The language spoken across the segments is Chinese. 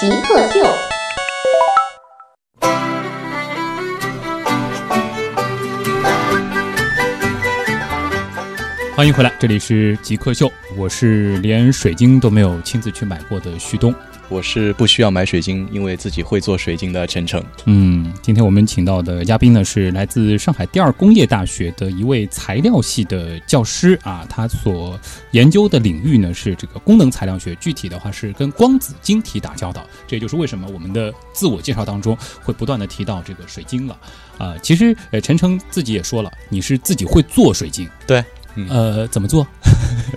极客秀。欢迎回来，这里是极客秀，我是连水晶都没有亲自去买过的旭东。我是不需要买水晶，因为自己会做水晶的陈诚。嗯，今天我们请到的嘉宾呢是来自上海第二工业大学的一位材料系的教师啊，他所研究的领域呢是这个功能材料学，具体的话是跟光子晶体打交道。这也就是为什么我们的自我介绍当中会不断的提到这个水晶了啊。其实呃，陈诚自己也说了，你是自己会做水晶，对，呃，怎么做？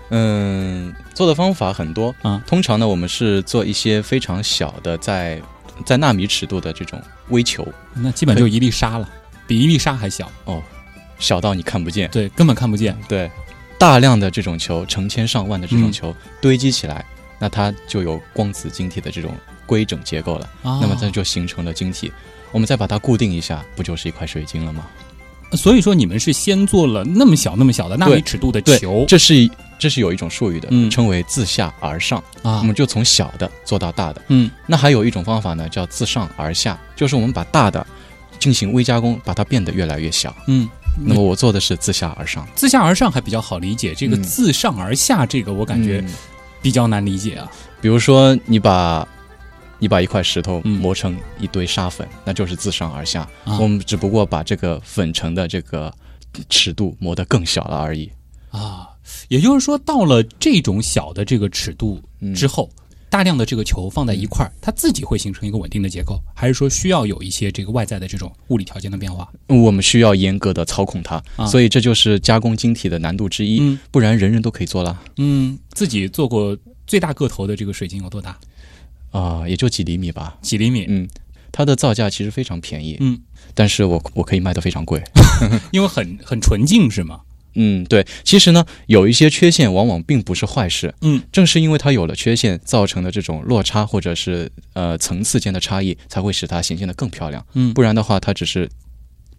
嗯，做的方法很多啊。通常呢，我们是做一些非常小的，在在纳米尺度的这种微球，那基本就一粒沙了，比一粒沙还小哦，小到你看不见，对，根本看不见。对，大量的这种球，成千上万的这种球堆积起来，那它就有光子晶体的这种规整结构了。那么它就形成了晶体，我们再把它固定一下，不就是一块水晶了吗？所以说，你们是先做了那么小、那么小的纳米尺度的球，这是这是有一种术语的，嗯，称为自下而上啊，我们就从小的做到大的，嗯，那还有一种方法呢，叫自上而下，就是我们把大的进行微加工，把它变得越来越小，嗯，那么我做的是自下而上，自下而上还比较好理解，这个自上而下，这个我感觉比较难理解啊。比如说，你把你把一块石头磨成一堆沙粉，那就是自上而下，我们只不过把这个粉尘的这个。尺度磨得更小了而已，啊，也就是说，到了这种小的这个尺度之后，大量的这个球放在一块儿，它自己会形成一个稳定的结构，还是说需要有一些这个外在的这种物理条件的变化？我们需要严格的操控它，所以这就是加工晶体的难度之一，不然人人都可以做了。嗯，自己做过最大个头的这个水晶有多大？啊，也就几厘米吧，几厘米。嗯，它的造价其实非常便宜。嗯。但是我我可以卖得非常贵，因为很很纯净是吗？嗯，对。其实呢，有一些缺陷往往并不是坏事。嗯，正是因为它有了缺陷，造成的这种落差或者是呃层次间的差异，才会使它显现得更漂亮。嗯，不然的话，它只是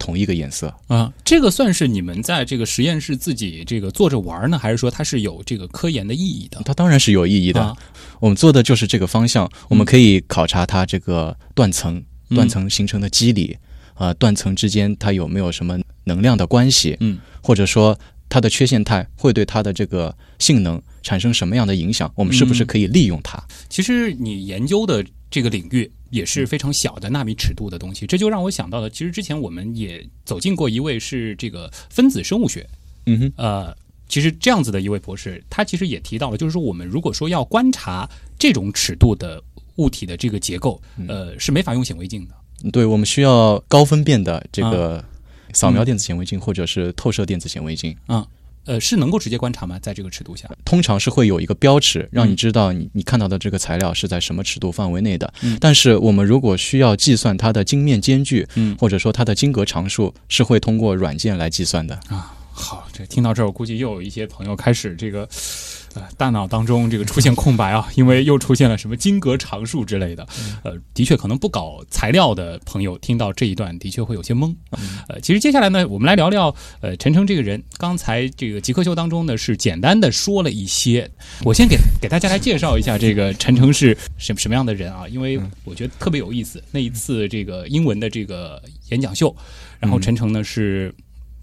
同一个颜色啊。这个算是你们在这个实验室自己这个做着玩呢，还是说它是有这个科研的意义的？它当然是有意义的。我们做的就是这个方向，我们可以考察它这个断层断层形成的机理。啊，断层之间它有没有什么能量的关系？嗯，或者说它的缺陷态会对它的这个性能产生什么样的影响？我们是不是可以利用它？其实你研究的这个领域也是非常小的纳米尺度的东西，这就让我想到了，其实之前我们也走进过一位是这个分子生物学，嗯哼，呃，其实这样子的一位博士，他其实也提到了，就是说我们如果说要观察这种尺度的物体的这个结构，呃，是没法用显微镜的。对，我们需要高分辨的这个扫描电子显微镜或者是透射电子显微镜。啊，呃，是能够直接观察吗？在这个尺度下，通常是会有一个标尺，让你知道你你看到的这个材料是在什么尺度范围内的。但是我们如果需要计算它的晶面间距，嗯，或者说它的晶格常数，是会通过软件来计算的。啊，好，这听到这儿，我估计又有一些朋友开始这个。呃，大脑当中这个出现空白啊，因为又出现了什么金格常数之类的。呃，的确，可能不搞材料的朋友听到这一段，的确会有些懵。呃，其实接下来呢，我们来聊聊呃陈诚这个人。刚才这个极客秀当中呢，是简单的说了一些。我先给给大家来介绍一下这个陈诚是什什么样的人啊？因为我觉得特别有意思。那一次这个英文的这个演讲秀，然后陈诚呢是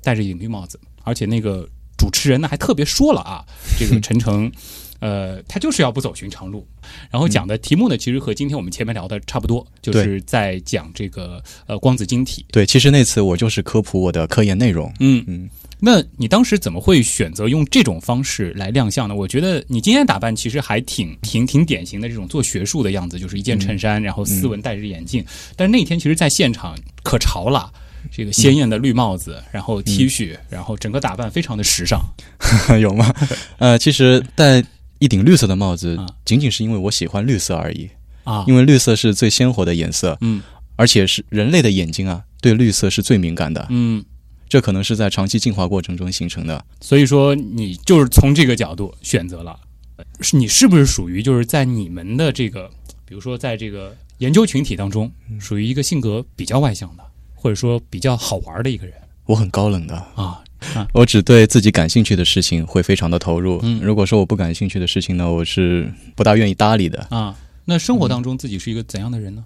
戴着一顶绿帽子，而且那个。主持人呢还特别说了啊，这个陈诚，呃，他就是要不走寻常路，然后讲的题目呢，其实和今天我们前面聊的差不多，就是在讲这个呃光子晶体。对，其实那次我就是科普我的科研内容。嗯嗯，那你当时怎么会选择用这种方式来亮相呢？我觉得你今天打扮其实还挺挺挺典型的这种做学术的样子，就是一件衬衫，然后斯文戴着眼镜。但是那天其实，在现场可潮了。这个鲜艳的绿帽子，然后 T 恤，然后整个打扮非常的时尚，有吗？呃，其实戴一顶绿色的帽子啊，仅仅是因为我喜欢绿色而已。啊，因为绿色是最鲜活的颜色，嗯。而且是人类的眼睛啊，对绿色是最敏感的。嗯，这可能是在长期进化过程中形成的。所以说你就是从这个角度选择了，是你是不是属于就是在你们的这个，比如说在这个研究群体当中，属于一个性格比较外向的，或者说比较好玩的一个人我很高冷的，啊？我只对自己感兴趣的事情会非常的投入。嗯如果说我不感兴趣的事情呢，我是不大愿意搭理的。啊，那生活当中自己是一个怎样的人呢？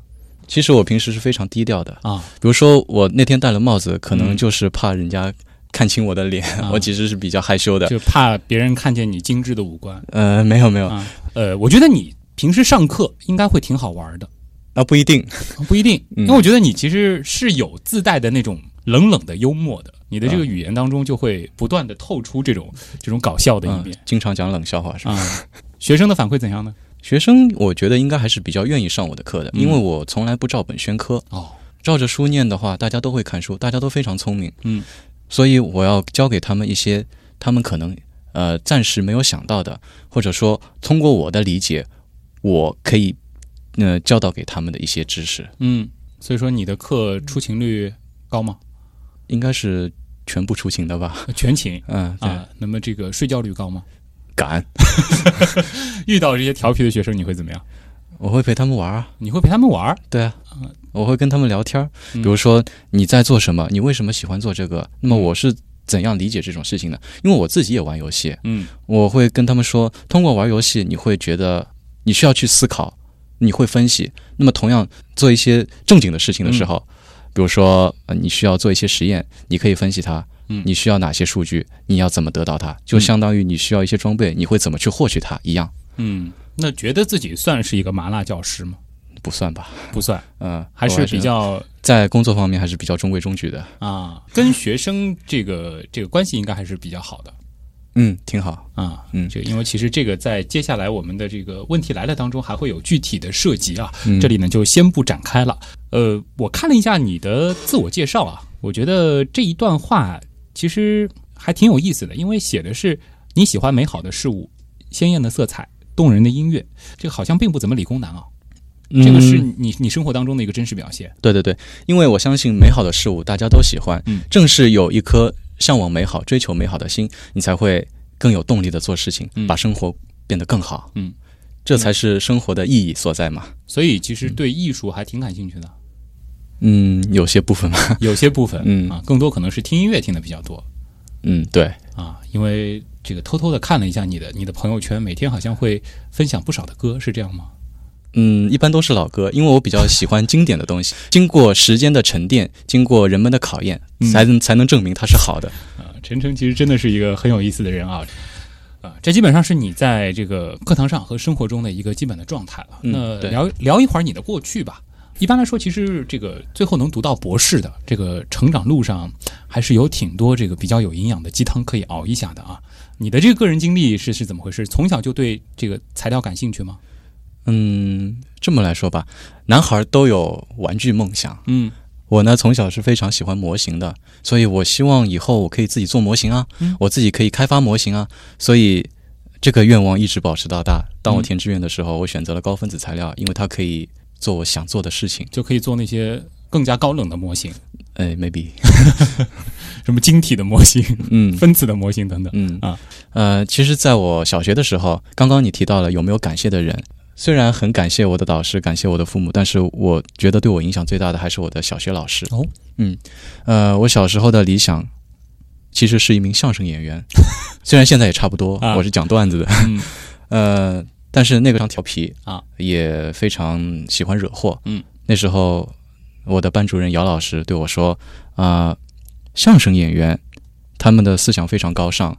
其实我平时是非常低调的。啊，比如说我那天戴了帽子，可能嗯就是怕人家看清我的脸，啊 我其实是比较害羞的。就怕别人看见你精致的五官呃，没有没有，啊。呃，我觉得你平时上课应该会挺好玩的，啊不一定。不一定，嗯因为我觉得你其实是有自带的那种冷冷的幽默的，你的这个语言当中就会不断的透出这种这种搞笑的一嗯面，经常讲冷笑话是吧？啊。学生的反馈怎样呢？学生我觉得应该还是比较愿意上我的课的，嗯因为我从来不照本宣科。哦，照着书念的话，大家都会看书，大家都非常聪明。嗯，所以我要教给他们一些他们可能呃暂时没有想到的，或者说通过我的理解，我可以呃教导给他们的一些知识，嗯，所以说你的课出勤率高吗？应该是全部出勤的吧？全勤嗯，对，啊，那么这个睡觉率高吗？敢，遇到这些调皮的学生，你会怎么样？我会陪他们玩啊。你会陪他们玩儿？对啊，我会跟他们聊天儿，嗯比如说你在做什么，你为什么喜欢做这个？那么我是怎样理解这种事情的？因为我自己也玩游戏，嗯我会跟他们说，通过玩游戏，你会觉得你需要去思考，你会分析。那么同样做一些正经的事情的时候，比如说呃，你需要做一些实验，你可以分析它。嗯你需要哪些数据？你要怎么得到它？就相当于你需要一些装备，你会怎么去获取它一样，嗯，那觉得自己算是一个麻辣教师吗？不算吧？不算，嗯，还是比较在工作方面还是比较中规中矩的。啊，跟学生这个这个关系应该还是比较好的嗯，挺好。啊。嗯这因为其实这个在接下来我们的这个问题来了当中还会有具体的涉及啊，嗯这里呢就先不展开了。呃，我看了一下你的自我介绍啊，我觉得这一段话其实还挺有意思的，因为写的是你喜欢美好的事物、鲜艳的色彩、动人的音乐，这个好像并不怎么理工男啊。这个是嗯你你生活当中的一个真实表现。对对对，因为我相信美好的事物大家都喜欢，嗯正是有一颗向往美好、追求美好的心，你才会更有动力的做事情，嗯把生活变得更好。嗯，这才是生活的意义所在嘛。所以其实对艺术还挺感兴趣的，嗯，有些部分嘛。有些部分，嗯啊，更多可能是听音乐听的比较多嗯，对，啊，因为这个偷偷的看了一下你的你的朋友圈，每天好像会分享不少的歌，是这样吗？嗯，一般都是老歌，因为我比较喜欢经典的东西，经过时间的沉淀，经过人们的考验，嗯才能才能证明它是好的。啊，陈诚其实真的是一个很有意思的人啊。啊，这基本上是你在这个课堂上和生活中的一个基本的状态了。嗯那对聊聊一会儿你的过去吧。一般来说，其实这个最后能读到博士的这个成长路上，还是有挺多这个比较有营养的鸡汤可以熬一下的啊。你的这个个人经历是是怎么回事？从小就对这个材料感兴趣吗？嗯，这么来说吧，男孩都有玩具梦想。嗯我呢，从小是非常喜欢模型的，所以我希望以后我可以自己做模型啊，嗯我自己可以开发模型啊，所以这个愿望一直保持到大。当我嗯填志愿的时候，我选择了高分子材料，因为它可以做我想做的事情。就可以做那些更加高冷的模型，哎，maybe，什么晶体的模型、嗯分子的模型等等。嗯啊，呃，其实在我小学的时候，刚刚你提到了有没有感谢的人。虽然很感谢我的导师，感谢我的父母，但是我觉得对我影响最大的还是我的小学老师。哦，嗯，呃，我小时候的理想其实是一名相声演员，虽然现在也差不多，啊。我是讲段子的，嗯。呃，但是那个非常调皮啊，也非常喜欢惹祸。嗯，那时候我的班主任姚老师对我说：“啊、相声演员他们的思想非常高尚，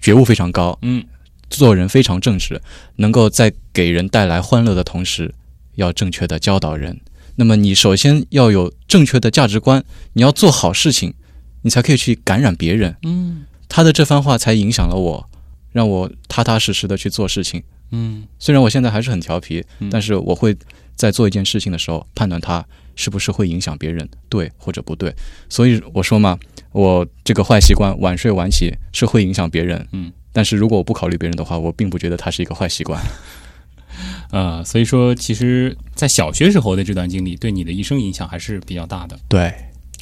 觉悟非常高，嗯做人非常正直，能够在给人带来欢乐的同时，要正确的教导人。那么你首先要有正确的价值观，你要做好事情，你才可以去感染别人。嗯他的这番话才影响了我，让我踏踏实实的去做事情。嗯虽然我现在还是很调皮，嗯但是我会在做一件事情的时候判断它是不是会影响别人，对或者不对。所以我说嘛，我这个坏习惯晚睡晚起是会影响别人，嗯，但是如果我不考虑别人的话，我并不觉得它是一个坏习惯。呃，所以说，其实，在小学时候的这段经历，对你的一生影响还是比较大的。对，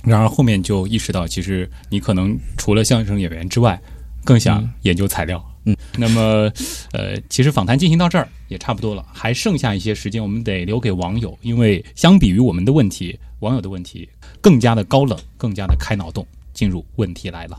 然而后面就意识到，其实你可能除了相声演员之外，更想研究材料。嗯，那么，呃，其实访谈进行到这儿也差不多了，还剩下一些时间，我们得留给网友，因为相比于我们的问题，网友的问题更加的高冷，更加的开脑洞。进入问题来了，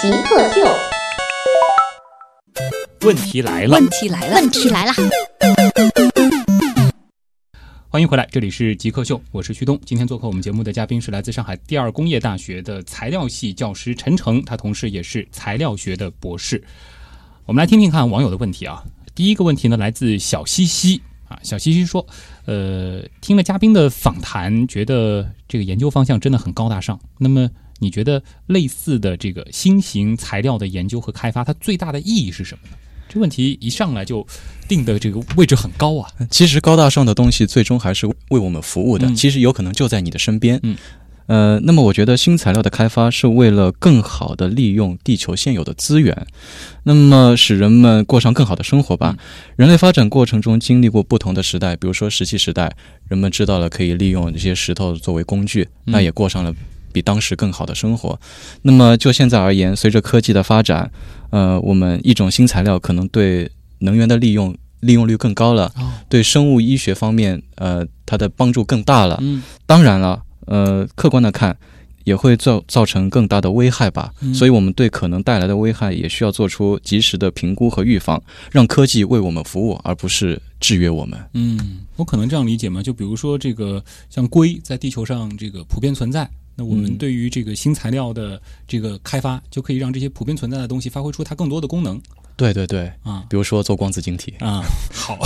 极客秀。问题来了，问题来了，问题来了。欢迎回来，这里是极客秀，我是旭东。今天做客我们节目的嘉宾是来自上海第二工业大学的材料系教师陈诚，他同时也是材料学的博士。我们来听听看网友的问题啊。第一个问题呢，来自小西西啊，小西西说，呃，听了嘉宾的访谈，觉得这个研究方向真的很高大上。那么，你觉得类似的这个新型材料的研究和开发，它最大的意义是什么呢？这问题一上来就定的这个位置很高啊！其实高大上的东西最终还是为我们服务的，其实有可能就在你的身边。嗯，呃，那么我觉得新材料的开发是为了更好的利用地球现有的资源，那么使人们过上更好的生活吧。人类发展过程中经历过不同的时代，比如说石器时代，人们知道了可以利用这些石头作为工具，那也过上了。比当时更好的生活。那么就现在而言，随着科技的发展，呃，我们一种新材料可能对能源的利用利用率更高了，对生物医学方面，呃，它的帮助更大了。嗯，当然了，呃，客观的看，也会造造成更大的危害吧。所以，我们对可能带来的危害也需要做出及时的评估和预防，让科技为我们服务，而不是制约我们。嗯，我可能这样理解吗？就比如说这个，像硅在地球上这个普遍存在。那我们对于这个新材料的这个开发，就可以让这些普遍存在的东西发挥出它更多的功能。对对对，啊，比如说做光子晶体啊。好，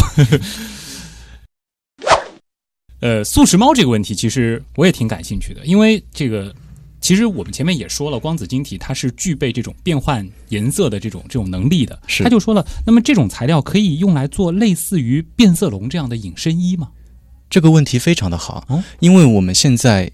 呃，素食猫这个问题，其实我也挺感兴趣的，因为这个其实我们前面也说了，光子晶体它是具备这种变换颜色的这种这种能力的。是，他就说了，那么这种材料可以用来做类似于变色龙这样的隐身衣吗？这个问题非常的好，因为我们现在。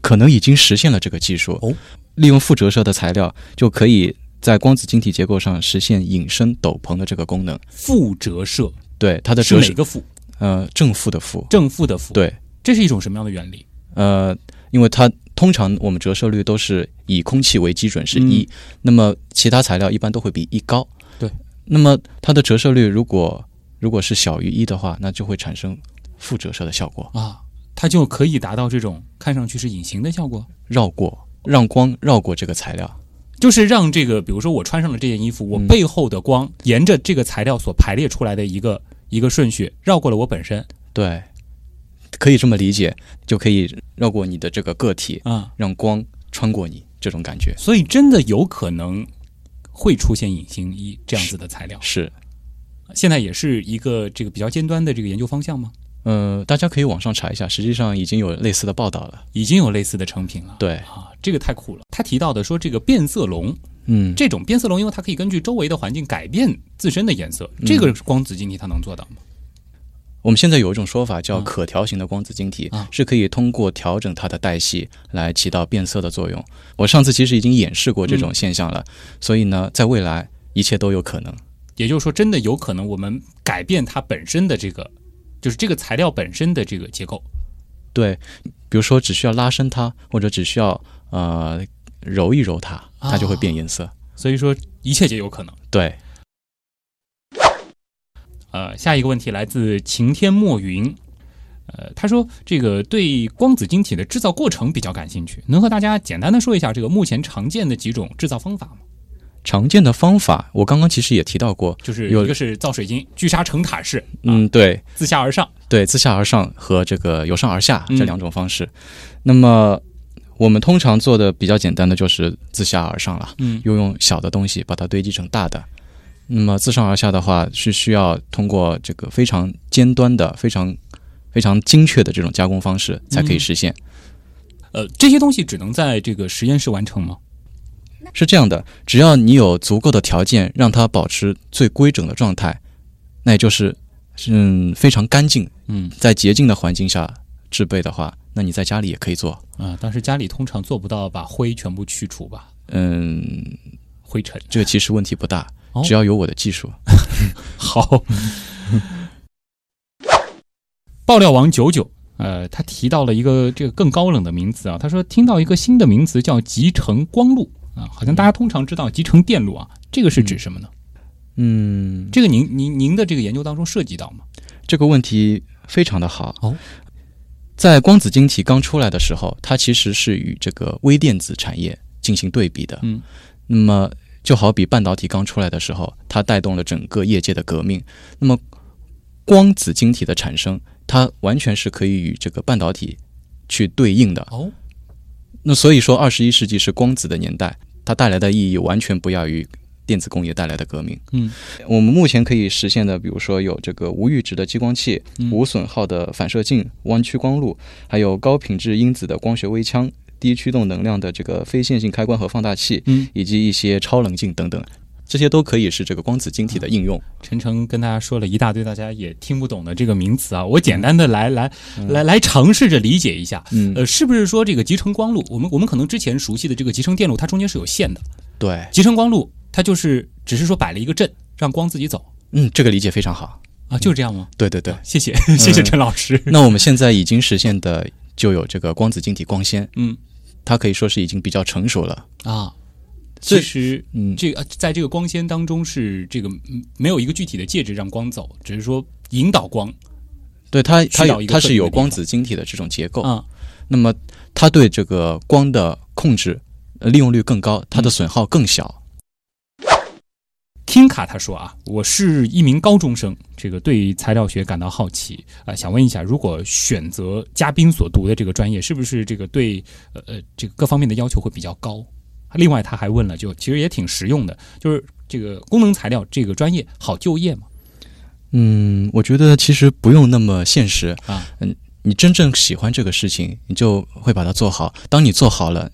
可能已经实现了这个技术哦，利用负折射的材料，就可以在光子晶体结构上实现隐身斗篷的这个功能。负折射，对它的折射哪个负？呃，正负的负，正负的负。对，这是一种什么样的原理？呃，因为它通常我们折射率都是以空气为基准是一，那么其他材料一般都会比一高。对，那么它的折射率如果如果是小于一的话，那就会产生负折射的效果啊。它就可以达到这种看上去是隐形的效果，绕过让光绕过这个材料，就是让这个，比如说我穿上了这件衣服，我背后的光沿着这个材料所排列出来的一个一个顺序绕过了我本身。对，可以这么理解，就可以绕过你的这个个体啊，让光穿过你这种感觉。所以真的有可能会出现隐形衣这样子的材料，是。现在也是一个这个比较尖端的这个研究方向吗？呃，大家可以网上查一下，实际上已经有类似的报道了，已经有类似的成品了。对啊，这个太酷了。他提到的说，这个变色龙，嗯，这种变色龙，因为它可以根据周围的环境改变自身的颜色，这个光子晶体它能做到吗？我们现在有一种说法叫可调型的光子晶体，是可以通过调整它的代谢来起到变色的作用。我上次其实已经演示过这种现象了，所以呢，在未来一切都有可能。也就是说，真的有可能我们改变它本身的这个。就是这个材料本身的这个结构，对，比如说只需要拉伸它，或者只需要呃揉一揉它，它就会变颜色。所以说一切皆有可能。对。呃，下一个问题来自晴天墨云，呃，他说这个对光子晶体的制造过程比较感兴趣，能和大家简单的说一下这个目前常见的几种制造方法吗？常见的方法，我刚刚其实也提到过，就是有一个是造水晶，聚沙成塔式，嗯，对，自下而上，对，自下而上和这个由上而下这两种方式。那么我们通常做的比较简单的就是自下而上了，嗯又用小的东西把它堆积成大的。那么自上而下的话，是需要通过这个非常尖端的、非常非常精确的这种加工方式才可以实现。呃，这些东西只能在这个实验室完成吗？是这样的，只要你有足够的条件让它保持最规整的状态，那也就是嗯非常干净，嗯在洁净的环境下制备的话，那你在家里也可以做。啊，但是家里通常做不到把灰全部去除吧，嗯，灰尘。这个其实问题不大哦，只要有我的技术。好，爆料王九九，呃，他提到了一个这个更高冷的名词啊，他说听到一个新的名词叫集成光路啊，好像大家通常知道集成电路啊，这个是指什么呢？嗯，这个您您您的这个研究当中涉及到吗？这个问题非常的好。哦，在光子晶体刚出来的时候，它其实是与这个微电子产业进行对比的。嗯，那么就好比半导体刚出来的时候，它带动了整个业界的革命。那么光子晶体的产生，它完全是可以与这个半导体去对应的。哦，那所以说，二十一世纪是光子的年代，它带来的意义完全不亚于电子工业带来的革命。嗯，我们目前可以实现的，比如说有这个无阈值的激光器、嗯无损耗的反射镜、弯曲光路，还有高品质因子的光学微腔、低驱动能量的这个非线性开关和放大器，嗯，以及一些超冷镜等等，这些都可以是这个光子晶体的应用。陈诚跟大家说了一大堆大家也听不懂的这个名词啊，我简单的来来来来尝试着理解一下。嗯，呃，是不是说这个集成光路，我们我们可能之前熟悉的这个集成电路，它中间是有线的。对，集成光路它就是只是说摆了一个阵，让光自己走嗯，这个理解非常好。啊，就是这样吗？对对对，谢谢 谢谢陈老师。那我们现在已经实现的就有这个光子晶体光纤，嗯它可以说是已经比较成熟了。啊，这其实嗯，这个呃在这个光纤当中是这个嗯没有一个具体的介质让光走，只是说引导光对它，它它是有光子晶体的这种结构。啊。那么它对这个光的控制、呃、利用率更高，它的嗯损耗更小。听卡他说啊，我是一名高中生，这个对材料学感到好奇啊、想问一下，如果选择嘉宾所读的这个专业，是不是这个对呃呃这个各方面的要求会比较高？另外他还问了，就其实也挺实用的，就是这个功能材料这个专业好就业吗？嗯，我觉得其实不用那么现实啊。嗯，你真正喜欢这个事情，你就会把它做好。当你做好了，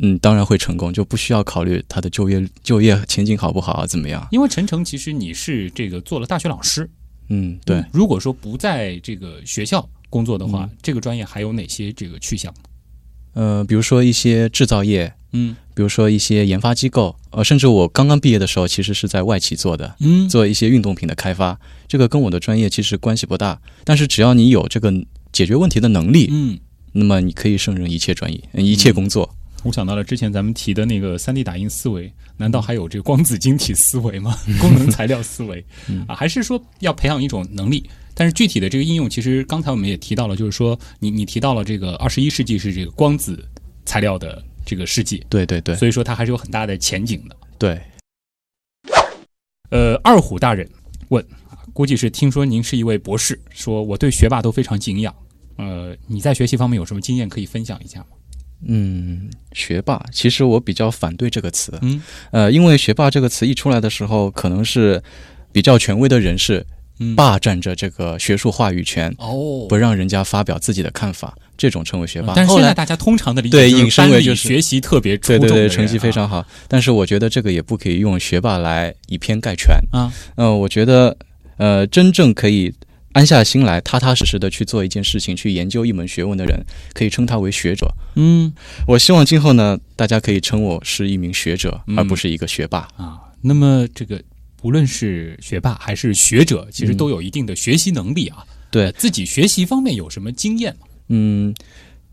嗯，当然会成功，就不需要考虑它的就业就业前景好不好啊，怎么样？因为陈诚其实你是这个做了大学老师，嗯，对。如果说不在这个学校工作的话，这个专业还有哪些这个去向呢？呃，比如说一些制造业，嗯比如说一些研发机构，呃，甚至我刚刚毕业的时候，其实是在外企做的，嗯做一些运动品的开发。这个跟我的专业其实关系不大，但是只要你有这个解决问题的能力，嗯。那么你可以胜任一切专业、呃一切工作。我想到了之前咱们提的那个三 D 打印思维，难道还有这个光子晶体思维吗？功能材料思维啊，还是说要培养一种能力？但是具体的这个应用，其实刚才我们也提到了，就是说你你提到了这个二十一世纪是这个光子材料的这个世纪，对对对所以说它还是有很大的前景的。对，呃，二虎大人问啊，估计是听说您是一位博士，说我对学霸都非常敬仰。呃，你在学习方面有什么经验可以分享一下吗？嗯，学霸，其实我比较反对这个词，嗯呃，因为学霸这个词一出来的时候，可能是比较权威的人士嗯，霸占着这个学术话语权，哦，不让人家发表自己的看法，这种称为学霸。但是现在大家通常的理解对引申为就是学习特别出对对对，成绩非常啊好。但是我觉得这个也不可以用学霸来以偏概全。啊，嗯、我觉得呃，真正可以安下心来、踏踏实实的去做一件事情、去研究一门学问的人，可以称他为学者。嗯我希望今后呢，大家可以称我是一名学者，嗯而不是一个学霸。啊，那么这个无论是学霸还是学者，其实嗯都有一定的学习能力啊。对呃自己学习方面有什么经验吗？嗯，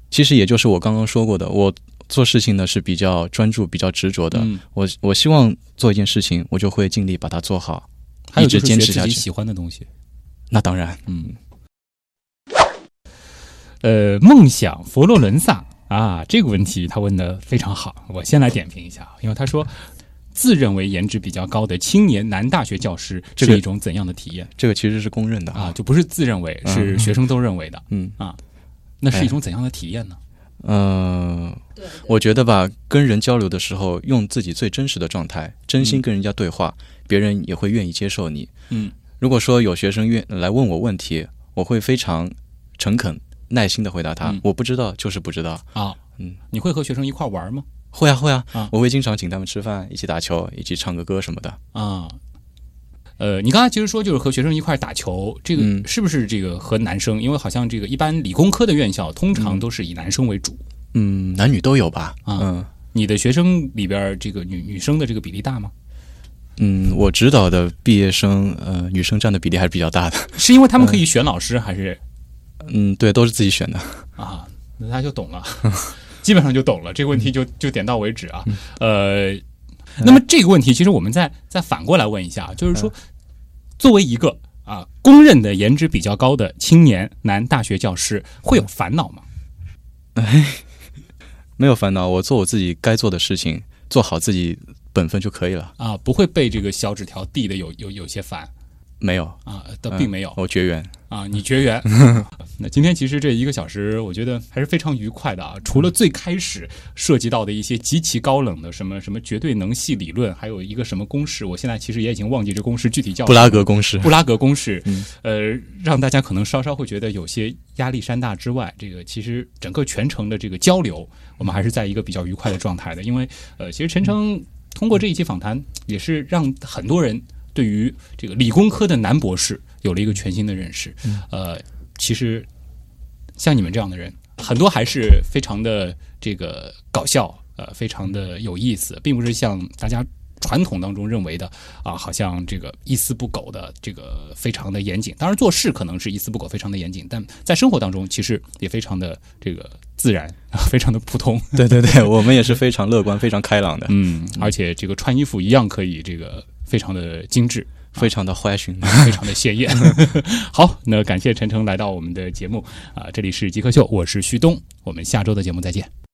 其实也就是我刚刚说过的，我做事情呢是比较专注、比较执着的。嗯，我我希望做一件事情，我就会尽力把它做好，一直坚持下去。自己喜欢的东西。那当然，嗯，呃，梦想佛罗伦萨啊，这个问题他问的非常好，我先来点评一下，啊因为他说。自认为颜值比较高的青年男大学教师这是一种怎样的体验这个其实是公认的啊？就不是自认为，是嗯学生都认为的。嗯啊，那是一种怎样的体验呢？嗯、我觉得吧，跟人交流的时候，用自己最真实的状态，真心跟人家对话，别人也会愿意接受你。嗯，如果说有学生愿来问我问题，我会非常诚恳、耐心的回答他，嗯我不知道就是不知道。啊，嗯，你会和学生一块玩吗？会啊会啊，啊我会经常请他们吃饭，一起打球，一起唱个歌什么的。啊，呃，你刚才其实说就是和学生一块儿打球，这个嗯是不是这个和男生？因为好像这个一般理工科的院校通常都是以男生为主。嗯，男女都有吧？啊嗯你的学生里边这个女女生的这个比例大吗？嗯，我指导的毕业生，呃，女生占的比例还是比较大的。是因为他们可以选老师，还是嗯，对，都是自己选的。啊？那他就懂了，基本上就懂了。这个问题就就点到为止啊。呃，那么这个问题其实我们再再反过来问一下，就是说，作为一个啊公认的颜值比较高的青年男大学教师，会有烦恼吗？哎没有烦恼，我做我自己该做的事情，做好自己本分就可以了。啊，不会被这个小纸条递的有有有些烦没有，啊，倒并没有、我绝缘。啊，你绝缘。那今天其实这一个小时，我觉得还是非常愉快的啊。除了最开始涉及到的一些极其高冷的什么什么绝对能系理论，还有一个什么公式，我现在其实也已经忘记这公式具体叫布拉格公式。布拉格公式，嗯呃，让大家可能稍稍会觉得有些压力山大之外，这个其实整个全程的这个交流，我们还是在一个比较愉快的状态的。因为呃，其实陈诚通过这一期访谈，也是让很多人对于这个理工科的男博士有了一个全新的认识。呃，其实像你们这样的人，很多还是非常的这个搞笑，呃，非常的有意思，并不是像大家传统当中认为的啊，好像这个一丝不苟的这个非常的严谨。当然做事可能是一丝不苟，非常的严谨，但在生活当中其实也非常的这个自然，非常的普通。对对对，我们也是非常乐观、非常开朗的，嗯，而且这个穿衣服一样可以这个非常的精致。非常的欢欣。非常的鲜艳。好，那感谢陈诚来到我们的节目啊，这里是极客秀，我是旭东，我们下周的节目再见。